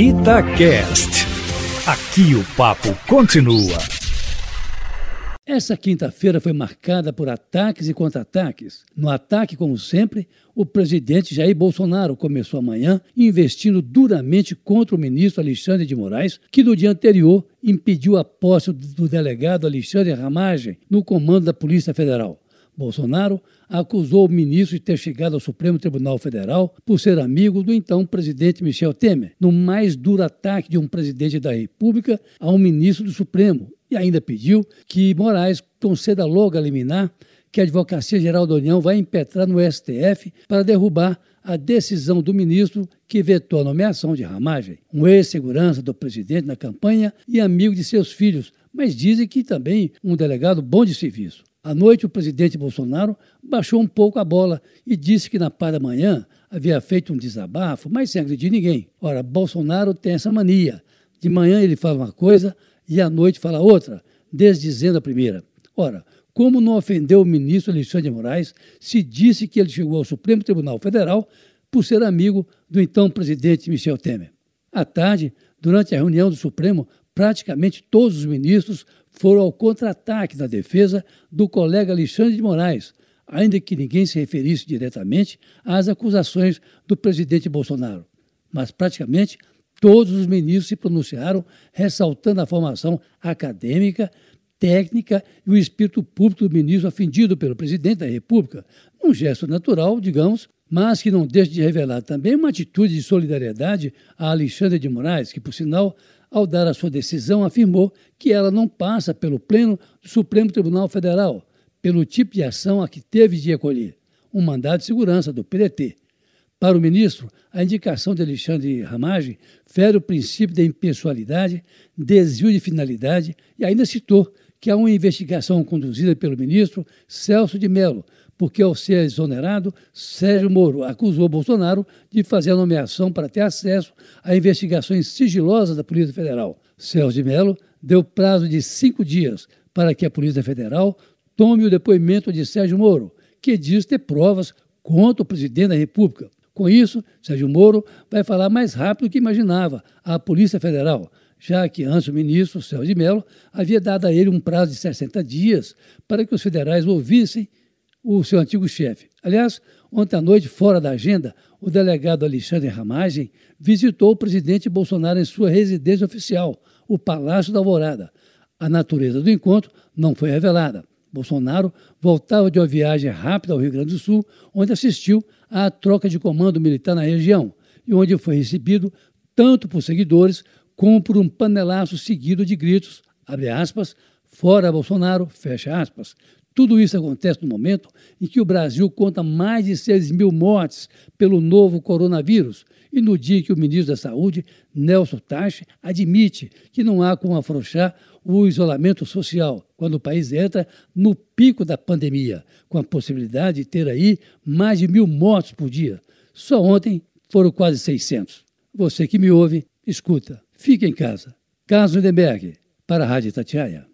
Itacast. Aqui o papo continua. Essa quinta-feira foi marcada por ataques e contra-ataques. No ataque, como sempre, o presidente Jair Bolsonaro começou amanhã investindo duramente contra o ministro Alexandre de Moraes, que no dia anterior impediu a posse do delegado Alexandre Ramagem no comando da Polícia Federal. Bolsonaro acusou o ministro de ter chegado ao Supremo Tribunal Federal por ser amigo do então presidente Michel Temer, no mais duro ataque de um presidente da República a um ministro do Supremo, e ainda pediu que Moraes conceda logo a liminar que a Advocacia Geral da União vai impetrar no STF para derrubar a decisão do ministro que vetou a nomeação de Ramagem, um ex-segurança do presidente na campanha e amigo de seus filhos, mas dizem que também um delegado bom de serviço. À noite, o presidente Bolsonaro baixou um pouco a bola e disse que na paz da manhã havia feito um desabafo, mas sem agredir ninguém. Ora, Bolsonaro tem essa mania. De manhã ele fala uma coisa e à noite fala outra, desdizendo a primeira. Ora, como não ofendeu o ministro Alexandre de Moraes se disse que ele chegou ao Supremo Tribunal Federal por ser amigo do então presidente Michel Temer? À tarde, durante a reunião do Supremo, praticamente todos os ministros foram ao contra-ataque na defesa do colega Alexandre de Moraes, ainda que ninguém se referisse diretamente às acusações do presidente Bolsonaro. Mas praticamente todos os ministros se pronunciaram ressaltando a formação acadêmica, técnica e o espírito público do ministro ofendido pelo presidente da República, um gesto natural, digamos, mas que não deixa de revelar também uma atitude de solidariedade a Alexandre de Moraes, que, por sinal, ao dar a sua decisão, afirmou que ela não passa pelo pleno do Supremo Tribunal Federal, pelo tipo de ação a que teve de acolher, um mandado de segurança do PDT. Para o ministro, a indicação de Alexandre Ramagem fere o princípio da impessoalidade, desvio de finalidade e ainda citou que há uma investigação conduzida pelo ministro Celso de Mello, porque, ao ser exonerado, Sérgio Moro acusou Bolsonaro de fazer a nomeação para ter acesso a investigações sigilosas da Polícia Federal. Celso de Mello deu prazo de cinco dias para que a Polícia Federal tome o depoimento de Sérgio Moro, que diz ter provas contra o presidente da República. Com isso, Sérgio Moro vai falar mais rápido do que imaginava à Polícia Federal, já que antes o ministro Celso de Mello havia dado a ele um prazo de 60 dias para que os federais ouvissem o seu antigo chefe. Aliás, ontem à noite, fora da agenda, o delegado Alexandre Ramagem visitou o presidente Bolsonaro em sua residência oficial, o Palácio da Alvorada. A natureza do encontro não foi revelada. Bolsonaro voltava de uma viagem rápida ao Rio Grande do Sul, onde assistiu à troca de comando militar na região e onde foi recebido tanto por seguidores como por um panelaço seguido de gritos, abre aspas, fora Bolsonaro, fecha aspas, tudo isso acontece no momento em que o Brasil conta mais de 6 mil mortes pelo novo coronavírus e no dia em que o ministro da Saúde, Nelson Tache, admite que não há como afrouxar o isolamento social quando o país entra no pico da pandemia, com a possibilidade de ter aí mais de mil mortes por dia. Só ontem foram quase 600. Você que me ouve, escuta. Fique em casa. Carlos Lindenberg, para a Rádio Tatiaia.